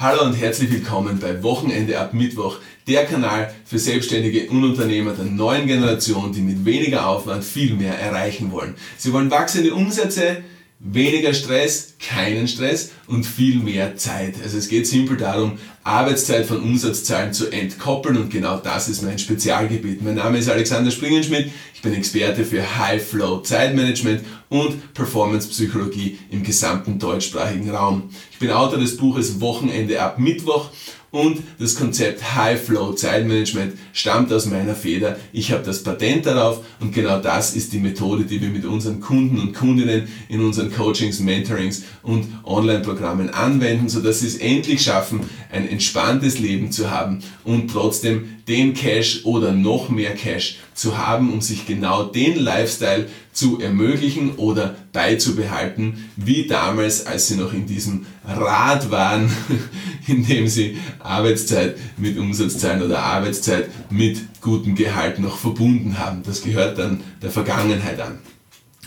Hallo und herzlich willkommen bei Wochenende ab Mittwoch, der Kanal für Selbstständige und Unternehmer der neuen Generation, die mit weniger Aufwand viel mehr erreichen wollen. Sie wollen wachsende Umsätze, weniger Stress, keinen Stress und viel mehr Zeit. Also es geht simpel darum, Arbeitszeit von Umsatzzahlen zu entkoppeln und genau das ist mein Spezialgebiet. Mein Name ist Alexander Springenschmidt, ich bin Experte für High Flow Zeitmanagement und Performance Psychologie im gesamten deutschsprachigen Raum. Ich bin Autor des Buches Wochenende ab Mittwoch und das Konzept High Flow Zeitmanagement stammt aus meiner Feder. Ich habe das Patent darauf und genau das ist die Methode, die wir mit unseren Kunden und Kundinnen in unseren Coachings, Mentorings und Online-Programmen anwenden, sodass sie es endlich schaffen, ein entspanntes Leben zu haben und trotzdem den Cash oder noch mehr Cash zu haben, um sich genau den Lifestyle zu ermöglichen oder beizubehalten, wie damals, als sie noch in diesem Rad waren, in dem sie Arbeitszeit mit Umsatzzahlen oder Arbeitszeit mit gutem Gehalt noch verbunden haben. Das gehört dann der Vergangenheit an.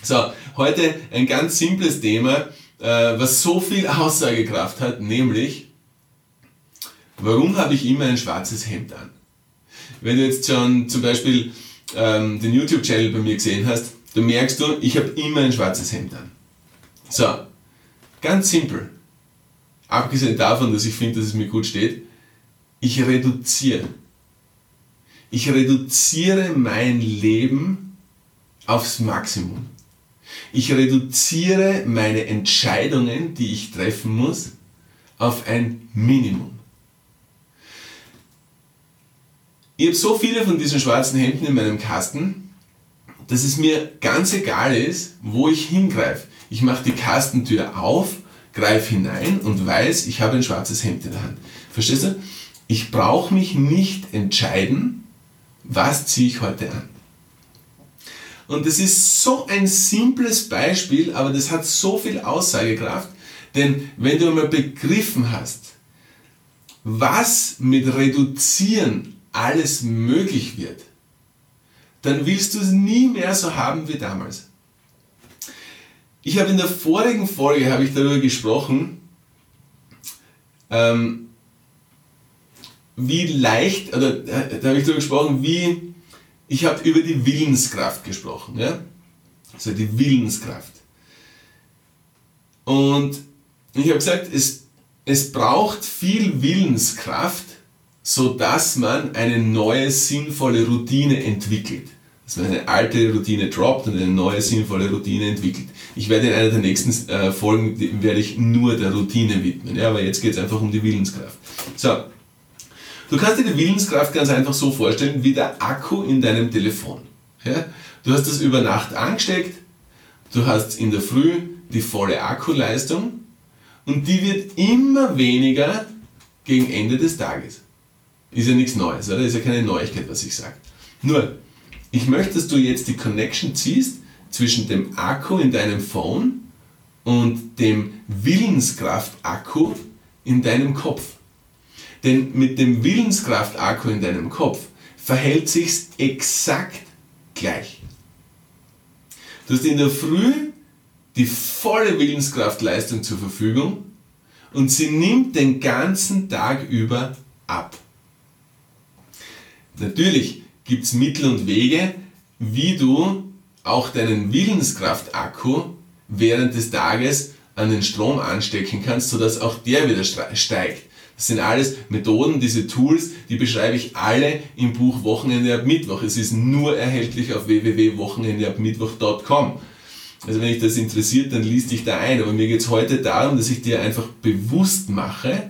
So, heute ein ganz simples Thema, äh, was so viel Aussagekraft hat, nämlich, warum habe ich immer ein schwarzes Hemd an? Wenn du jetzt schon zum Beispiel ähm, den YouTube-Channel bei mir gesehen hast, dann merkst du, ich habe immer ein schwarzes Hemd an. So, ganz simpel. Abgesehen davon, dass ich finde, dass es mir gut steht, ich reduziere. Ich reduziere mein Leben aufs Maximum. Ich reduziere meine Entscheidungen, die ich treffen muss, auf ein Minimum. Ich habe so viele von diesen schwarzen Hemden in meinem Kasten, dass es mir ganz egal ist, wo ich hingreife. Ich mache die Kastentür auf, greife hinein und weiß, ich habe ein schwarzes Hemd in der Hand. Verstehst du? Ich brauche mich nicht entscheiden, was ziehe ich heute an. Und das ist so ein simples Beispiel, aber das hat so viel Aussagekraft, denn wenn du einmal begriffen hast, was mit Reduzieren alles möglich wird, dann willst du es nie mehr so haben wie damals. Ich habe in der vorigen Folge habe ich darüber gesprochen, ähm, wie leicht, oder äh, da habe ich darüber gesprochen, wie, ich habe über die Willenskraft gesprochen, ja? also die Willenskraft. Und ich habe gesagt, es, es braucht viel Willenskraft, so dass man eine neue sinnvolle Routine entwickelt. Dass man eine alte Routine droppt und eine neue sinnvolle Routine entwickelt. Ich werde in einer der nächsten äh, Folgen werde ich nur der Routine widmen, ja, aber jetzt geht es einfach um die Willenskraft. So, du kannst dir die Willenskraft ganz einfach so vorstellen wie der Akku in deinem Telefon. Ja? Du hast das über Nacht angesteckt, du hast in der Früh die volle Akkuleistung und die wird immer weniger gegen Ende des Tages. Ist ja nichts Neues, oder? Ist ja keine Neuigkeit, was ich sage. Nur, ich möchte, dass du jetzt die Connection ziehst zwischen dem Akku in deinem Phone und dem Willenskraft-Akku in deinem Kopf. Denn mit dem Willenskraft-Akku in deinem Kopf verhält sich's exakt gleich. Du hast in der Früh die volle Willenskraftleistung zur Verfügung und sie nimmt den ganzen Tag über ab. Natürlich gibt es Mittel und Wege, wie du auch deinen Willenskraft-Akku während des Tages an den Strom anstecken kannst, sodass auch der wieder steigt. Das sind alles Methoden, diese Tools, die beschreibe ich alle im Buch Wochenende ab Mittwoch. Es ist nur erhältlich auf www.wochenendeabmittwoch.com. Also wenn dich das interessiert, dann liest dich da ein. Aber mir geht es heute darum, dass ich dir einfach bewusst mache,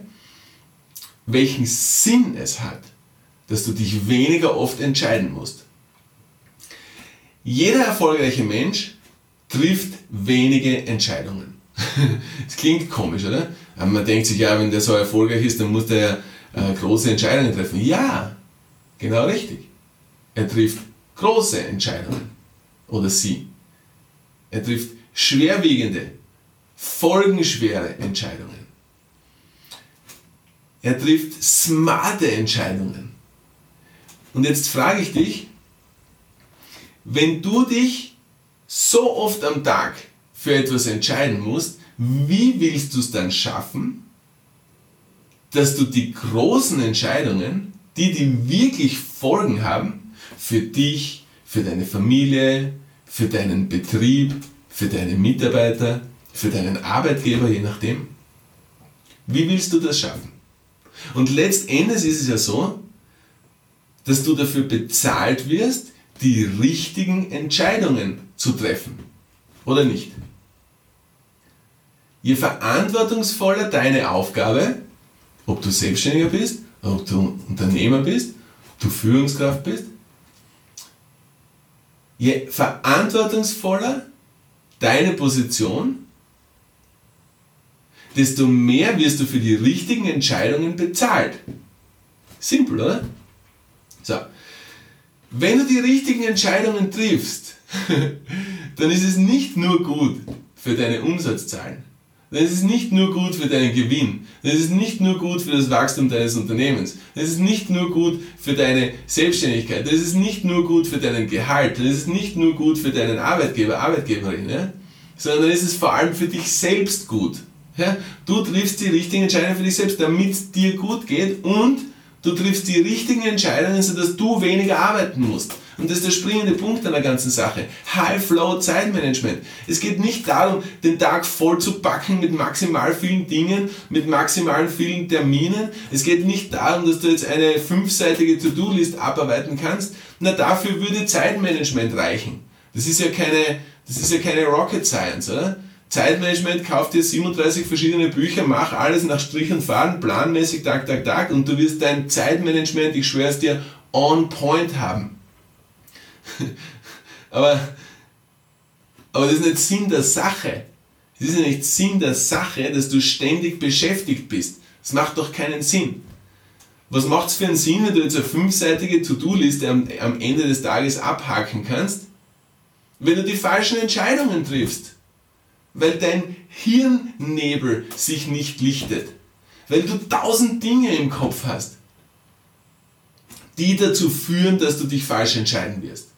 welchen Sinn es hat, dass du dich weniger oft entscheiden musst. Jeder erfolgreiche Mensch trifft wenige Entscheidungen. Es klingt komisch, oder? Aber man denkt sich, ja, wenn der so erfolgreich ist, dann muss der ja äh, große Entscheidungen treffen. Ja, genau richtig. Er trifft große Entscheidungen. Oder sie. Er trifft schwerwiegende, folgenschwere Entscheidungen. Er trifft smarte Entscheidungen. Und jetzt frage ich dich, wenn du dich so oft am Tag für etwas entscheiden musst, wie willst du es dann schaffen, dass du die großen Entscheidungen, die, die wirklich Folgen haben, für dich, für deine Familie, für deinen Betrieb, für deine Mitarbeiter, für deinen Arbeitgeber, je nachdem. Wie willst du das schaffen? Und letztendlich ist es ja so, dass du dafür bezahlt wirst, die richtigen Entscheidungen zu treffen. Oder nicht? Je verantwortungsvoller deine Aufgabe, ob du Selbstständiger bist, ob du Unternehmer bist, ob du Führungskraft bist, je verantwortungsvoller deine Position, desto mehr wirst du für die richtigen Entscheidungen bezahlt. Simpel, oder? Wenn du die richtigen Entscheidungen triffst, dann ist es nicht nur gut für deine Umsatzzahlen, dann ist es nicht nur gut für deinen Gewinn, dann ist es nicht nur gut für das Wachstum deines Unternehmens, dann ist es nicht nur gut für deine Selbstständigkeit, dann ist es nicht nur gut für deinen Gehalt, dann ist es nicht nur gut für deinen Arbeitgeber, Arbeitgeberin, ja? sondern dann ist es vor allem für dich selbst gut. Ja? Du triffst die richtigen Entscheidungen für dich selbst, damit es dir gut geht und du triffst die richtigen Entscheidungen, sodass du weniger arbeiten musst. Und das ist der springende Punkt an der ganzen Sache. High Flow Zeitmanagement. Es geht nicht darum, den Tag voll zu packen mit maximal vielen Dingen, mit maximal vielen Terminen. Es geht nicht darum, dass du jetzt eine fünfseitige To-Do-List abarbeiten kannst. Na, dafür würde Zeitmanagement reichen. Das ist ja keine, das ist ja keine Rocket Science, oder? Zeitmanagement, kauf dir 37 verschiedene Bücher, mach alles nach Strich und Faden, planmäßig, Tag, Tag, Tag und du wirst dein Zeitmanagement, ich schwöre es dir, on point haben. aber, aber das ist nicht Sinn der Sache. Es ist ja nicht Sinn der Sache, dass du ständig beschäftigt bist. Das macht doch keinen Sinn. Was macht es für einen Sinn, wenn du jetzt eine fünfseitige To-Do-Liste am, am Ende des Tages abhaken kannst, wenn du die falschen Entscheidungen triffst? Weil dein Hirnnebel sich nicht lichtet, weil du tausend Dinge im Kopf hast, die dazu führen, dass du dich falsch entscheiden wirst,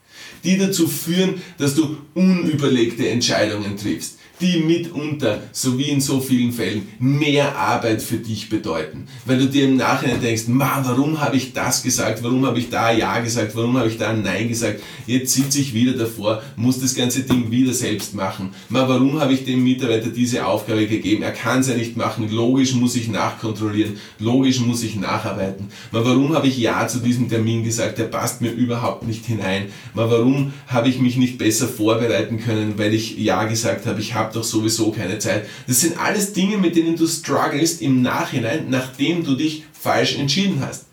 die dazu führen, dass du unüberlegte Entscheidungen triffst, die mitunter, so wie in so vielen Fällen, mehr Arbeit für dich bedeuten. Weil du dir im Nachhinein denkst, ma, warum habe ich das gesagt, warum habe ich da Ja gesagt, warum habe ich da Nein gesagt, jetzt sitze ich wieder davor, muss das ganze Ding wieder selbst machen. Ma, warum habe ich dem Mitarbeiter diese Aufgabe gegeben? Er kann es ja nicht machen, logisch muss ich nachkontrollieren, logisch muss ich nacharbeiten. Ma, warum habe ich Ja zu diesem Termin gesagt, der passt mir überhaupt nicht hinein. Ma, warum habe ich mich nicht besser vorbereiten können, weil ich Ja gesagt habe, ich habe doch sowieso keine Zeit. Das sind alles Dinge, mit denen du strugglest im Nachhinein, nachdem du dich falsch entschieden hast.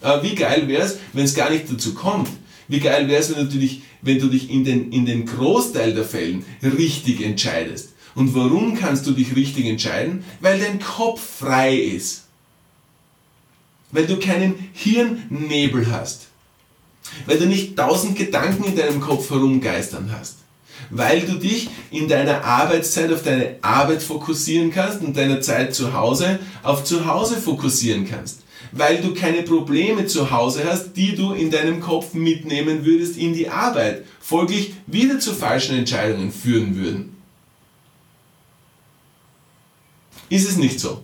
Aber wie geil wäre es, wenn es gar nicht dazu kommt? Wie geil wäre es, wenn du dich, wenn du dich in, den, in den Großteil der Fällen richtig entscheidest? Und warum kannst du dich richtig entscheiden? Weil dein Kopf frei ist. Weil du keinen Hirnnebel hast. Weil du nicht tausend Gedanken in deinem Kopf herumgeistern hast weil du dich in deiner Arbeitszeit auf deine Arbeit fokussieren kannst und deiner Zeit zu Hause auf zu Hause fokussieren kannst. Weil du keine Probleme zu Hause hast, die du in deinem Kopf mitnehmen würdest in die Arbeit, folglich wieder zu falschen Entscheidungen führen würden. Ist es nicht so?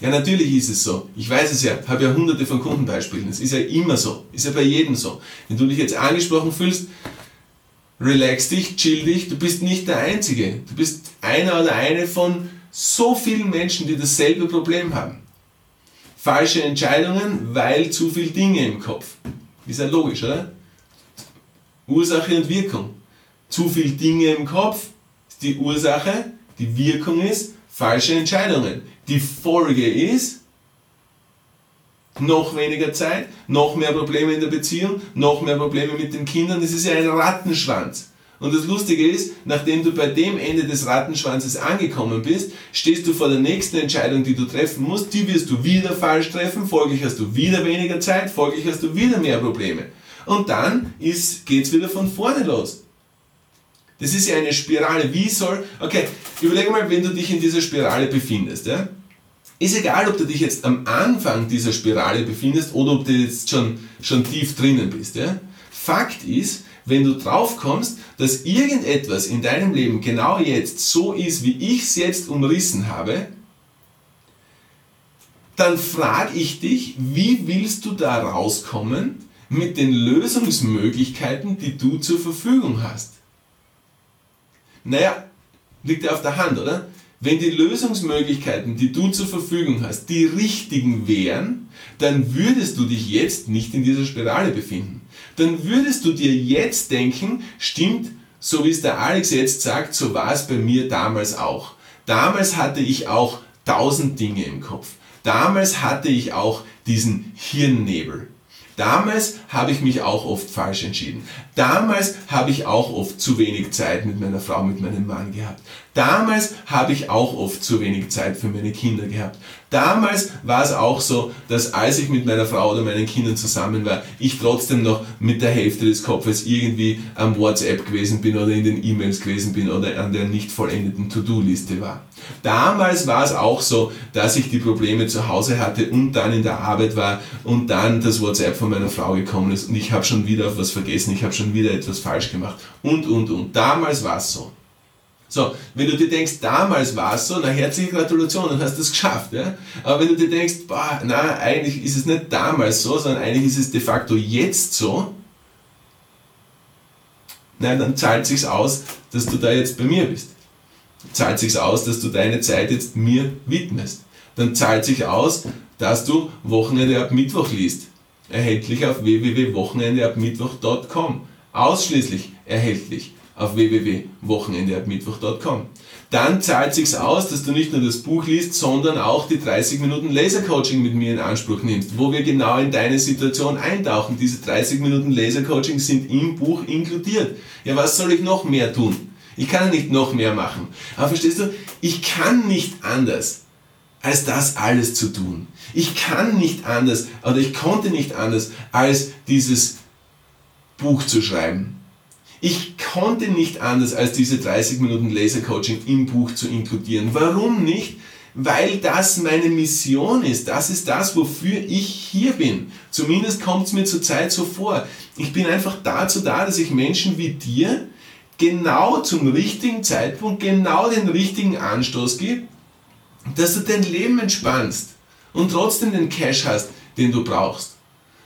Ja, natürlich ist es so. Ich weiß es ja, habe ja hunderte von Kundenbeispielen. Es ist ja immer so. Ist ja bei jedem so. Wenn du dich jetzt angesprochen fühlst, relax dich, chill dich, du bist nicht der Einzige. Du bist einer oder eine von so vielen Menschen, die dasselbe Problem haben. Falsche Entscheidungen, weil zu viele Dinge im Kopf. Ist ja logisch, oder? Ursache und Wirkung. Zu viele Dinge im Kopf ist die Ursache, die Wirkung ist falsche Entscheidungen. Die Folge ist noch weniger Zeit, noch mehr Probleme in der Beziehung, noch mehr Probleme mit den Kindern. Das ist ja ein Rattenschwanz. Und das Lustige ist, nachdem du bei dem Ende des Rattenschwanzes angekommen bist, stehst du vor der nächsten Entscheidung, die du treffen musst. Die wirst du wieder falsch treffen, folglich hast du wieder weniger Zeit, folglich hast du wieder mehr Probleme. Und dann geht es wieder von vorne los. Das ist ja eine Spirale. Wie soll, okay, überlege mal, wenn du dich in dieser Spirale befindest, ja? Ist egal, ob du dich jetzt am Anfang dieser Spirale befindest oder ob du jetzt schon, schon tief drinnen bist. Ja? Fakt ist, wenn du drauf kommst, dass irgendetwas in deinem Leben genau jetzt so ist, wie ich es jetzt umrissen habe, dann frage ich dich, wie willst du da rauskommen mit den Lösungsmöglichkeiten, die du zur Verfügung hast? Naja, liegt ja auf der Hand, oder? Wenn die Lösungsmöglichkeiten, die du zur Verfügung hast, die richtigen wären, dann würdest du dich jetzt nicht in dieser Spirale befinden. Dann würdest du dir jetzt denken, stimmt, so wie es der Alex jetzt sagt, so war es bei mir damals auch. Damals hatte ich auch tausend Dinge im Kopf. Damals hatte ich auch diesen Hirnnebel. Damals habe ich mich auch oft falsch entschieden. Damals habe ich auch oft zu wenig Zeit mit meiner Frau, mit meinem Mann gehabt. Damals habe ich auch oft zu wenig Zeit für meine Kinder gehabt. Damals war es auch so, dass als ich mit meiner Frau oder meinen Kindern zusammen war, ich trotzdem noch mit der Hälfte des Kopfes irgendwie am WhatsApp gewesen bin oder in den E-Mails gewesen bin oder an der nicht vollendeten To-Do-Liste war. Damals war es auch so, dass ich die Probleme zu Hause hatte und dann in der Arbeit war und dann das WhatsApp von meiner Frau gekommen ist und ich habe schon wieder auf was vergessen, ich habe schon wieder etwas falsch gemacht und und und. Damals war es so. So, wenn du dir denkst, damals war es so, na herzliche Gratulation, dann hast du es geschafft. Ja? Aber wenn du dir denkst, boah, na, eigentlich ist es nicht damals so, sondern eigentlich ist es de facto jetzt so, na, dann zahlt sich's aus, dass du da jetzt bei mir bist. Zahlt sich's aus, dass du deine Zeit jetzt mir widmest. Dann zahlt sich aus, dass du Wochenende ab Mittwoch liest. Erhältlich auf www.wochenendeabmittwoch.com. Ausschließlich erhältlich auf www.wochenendeabmittwoch.com. Dann zahlt sich's aus, dass du nicht nur das Buch liest, sondern auch die 30 Minuten Lasercoaching mit mir in Anspruch nimmst, wo wir genau in deine Situation eintauchen. Diese 30 Minuten Lasercoaching sind im Buch inkludiert. Ja, was soll ich noch mehr tun? Ich kann nicht noch mehr machen. Aber verstehst du, ich kann nicht anders, als das alles zu tun. Ich kann nicht anders, oder ich konnte nicht anders, als dieses Buch zu schreiben. Ich konnte nicht anders, als diese 30 Minuten Lasercoaching im Buch zu inkludieren. Warum nicht? Weil das meine Mission ist. Das ist das, wofür ich hier bin. Zumindest kommt es mir zurzeit so vor. Ich bin einfach dazu da, dass ich Menschen wie dir genau zum richtigen Zeitpunkt genau den richtigen Anstoß gebe, dass du dein Leben entspannst und trotzdem den Cash hast, den du brauchst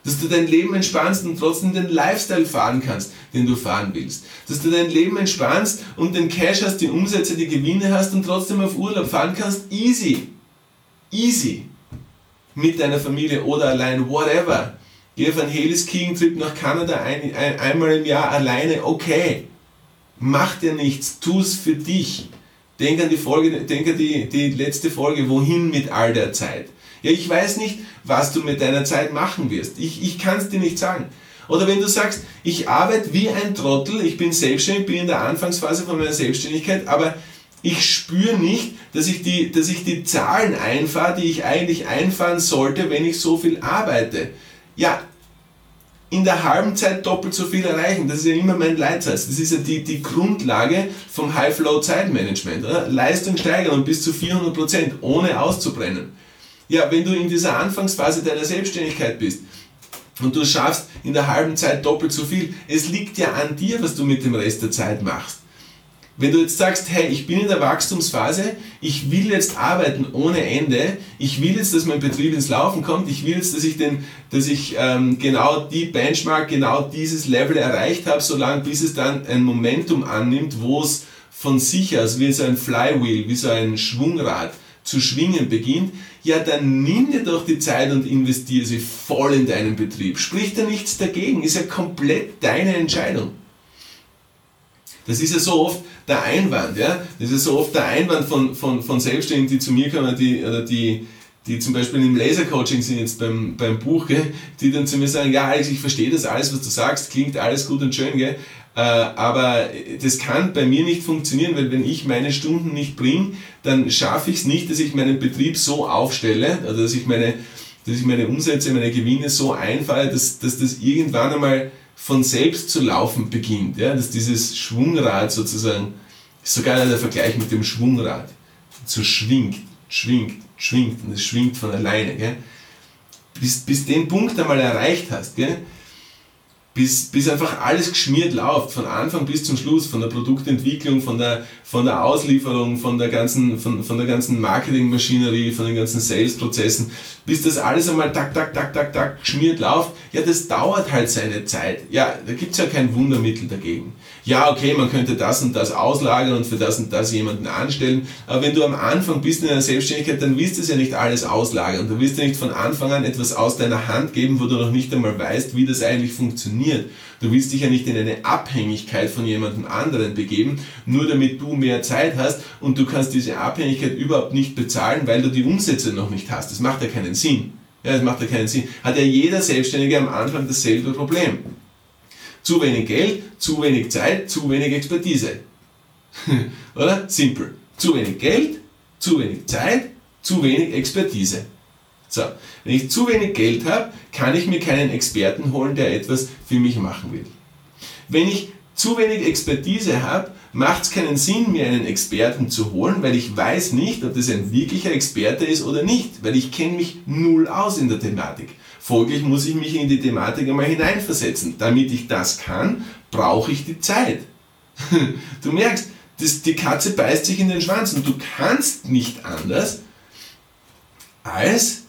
dass du dein Leben entspannst und trotzdem den Lifestyle fahren kannst, den du fahren willst. Dass du dein Leben entspannst und den Cash hast, die Umsätze, die Gewinne hast und trotzdem auf Urlaub fahren kannst. Easy. Easy. Mit deiner Familie oder allein, whatever. Geh auf einen Heli-Skiing-Trip nach Kanada ein, ein, einmal im Jahr alleine, okay. Mach dir nichts, tu es für dich. Denk an die Folge, denk an die, die letzte Folge, wohin mit all der Zeit. Ja, ich weiß nicht, was du mit deiner Zeit machen wirst. Ich, ich kann es dir nicht sagen. Oder wenn du sagst, ich arbeite wie ein Trottel, ich bin selbstständig, bin in der Anfangsphase von meiner Selbstständigkeit, aber ich spüre nicht, dass ich, die, dass ich die Zahlen einfahre, die ich eigentlich einfahren sollte, wenn ich so viel arbeite. Ja, in der halben Zeit doppelt so viel erreichen. Das ist ja immer mein Leitsatz. Das ist ja die, die Grundlage vom High-Flow-Zeitmanagement. Leistung steigern bis zu 400%, ohne auszubrennen. Ja, wenn du in dieser Anfangsphase deiner Selbstständigkeit bist und du schaffst in der halben Zeit doppelt so viel, es liegt ja an dir, was du mit dem Rest der Zeit machst. Wenn du jetzt sagst, hey, ich bin in der Wachstumsphase, ich will jetzt arbeiten ohne Ende, ich will jetzt, dass mein Betrieb ins Laufen kommt, ich will jetzt, dass ich, den, dass ich ähm, genau die Benchmark, genau dieses Level erreicht habe, solange bis es dann ein Momentum annimmt, wo es von sich aus wie so ein Flywheel, wie so ein Schwungrad zu schwingen beginnt, ja dann nimm dir doch die Zeit und investiere sie voll in deinen Betrieb. Sprich da nichts dagegen, ist ja komplett deine Entscheidung. Das ist ja so oft der Einwand, ja. Das ist ja so oft der Einwand von, von, von Selbstständigen, die zu mir kommen, die, oder die, die zum Beispiel im Lasercoaching sind jetzt beim, beim Buch, gell, die dann zu mir sagen, ja Alex, ich verstehe das alles, was du sagst, klingt alles gut und schön, gell, aber das kann bei mir nicht funktionieren, weil wenn ich meine Stunden nicht bringe, dann schaffe ich es nicht, dass ich meinen Betrieb so aufstelle, also dass ich meine, dass ich meine Umsätze, meine Gewinne so einfalle, dass, dass das irgendwann einmal von selbst zu laufen beginnt. Ja? Dass dieses Schwungrad sozusagen, sogar der Vergleich mit dem Schwungrad, so schwingt, schwingt, schwingt und es schwingt von alleine. Gell? Bis, bis den Punkt einmal erreicht hast, gell? Bis, bis einfach alles geschmiert läuft, von Anfang bis zum Schluss, von der Produktentwicklung, von der, von der Auslieferung, von der ganzen, von, von der ganzen Marketingmaschinerie, von den ganzen Sales-Prozessen, bis das alles einmal tak, tak, tak, tak, tak geschmiert läuft, ja, das dauert halt seine Zeit. Ja, da gibt's ja kein Wundermittel dagegen. Ja, okay, man könnte das und das auslagern und für das und das jemanden anstellen, aber wenn du am Anfang bist in einer Selbstständigkeit, dann willst du es ja nicht alles auslagern. Du willst ja nicht von Anfang an etwas aus deiner Hand geben, wo du noch nicht einmal weißt, wie das eigentlich funktioniert. Du willst dich ja nicht in eine Abhängigkeit von jemandem anderen begeben, nur damit du mehr Zeit hast und du kannst diese Abhängigkeit überhaupt nicht bezahlen, weil du die Umsätze noch nicht hast. Das macht ja keinen Sinn. Ja, das macht ja keinen Sinn. Hat ja jeder Selbstständige am Anfang dasselbe Problem. Zu wenig Geld, zu wenig Zeit, zu wenig Expertise. Oder? Simpel. Zu wenig Geld, zu wenig Zeit, zu wenig Expertise. So, wenn ich zu wenig Geld habe, kann ich mir keinen Experten holen, der etwas für mich machen will. Wenn ich zu wenig Expertise habe, macht es keinen Sinn, mir einen Experten zu holen, weil ich weiß nicht, ob das ein wirklicher Experte ist oder nicht, weil ich kenne mich null aus in der Thematik. Folglich muss ich mich in die Thematik einmal hineinversetzen. Damit ich das kann, brauche ich die Zeit. Du merkst, das, die Katze beißt sich in den Schwanz und du kannst nicht anders, als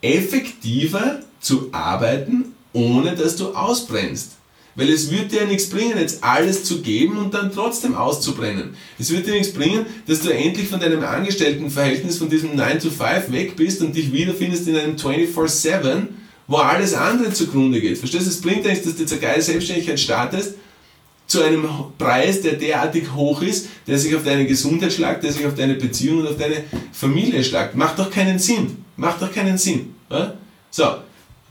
effektiver zu arbeiten, ohne dass du ausbrennst. Weil es wird dir nichts bringen, jetzt alles zu geben und dann trotzdem auszubrennen. Es wird dir nichts bringen, dass du endlich von deinem Angestelltenverhältnis, von diesem 9 to 5 weg bist und dich wiederfindest in einem 24-7, wo alles andere zugrunde geht. Verstehst du? Es bringt nichts, dass du jetzt eine geile Selbstständigkeit startest, zu einem Preis, der derartig hoch ist, der sich auf deine Gesundheit schlagt, der sich auf deine Beziehung und auf deine Familie schlagt. Macht doch keinen Sinn. Macht doch keinen Sinn. Ja? So,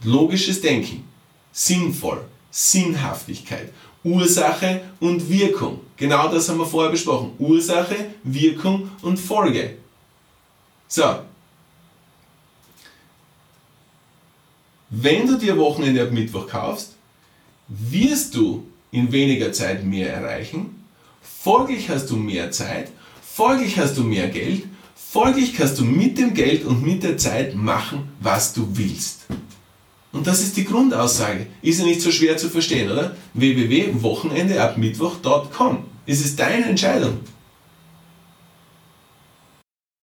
logisches Denken. Sinnvoll. Sinnhaftigkeit. Ursache und Wirkung. Genau das haben wir vorher besprochen. Ursache, Wirkung und Folge. So. Wenn du dir Wochenende ab Mittwoch kaufst, wirst du in weniger Zeit mehr erreichen. Folglich hast du mehr Zeit. Folglich hast du mehr Geld. Folglich kannst du mit dem Geld und mit der Zeit machen, was du willst. Und das ist die Grundaussage. Ist ja nicht so schwer zu verstehen, oder? www.wochenendeabmittwoch.com. Es ist deine Entscheidung.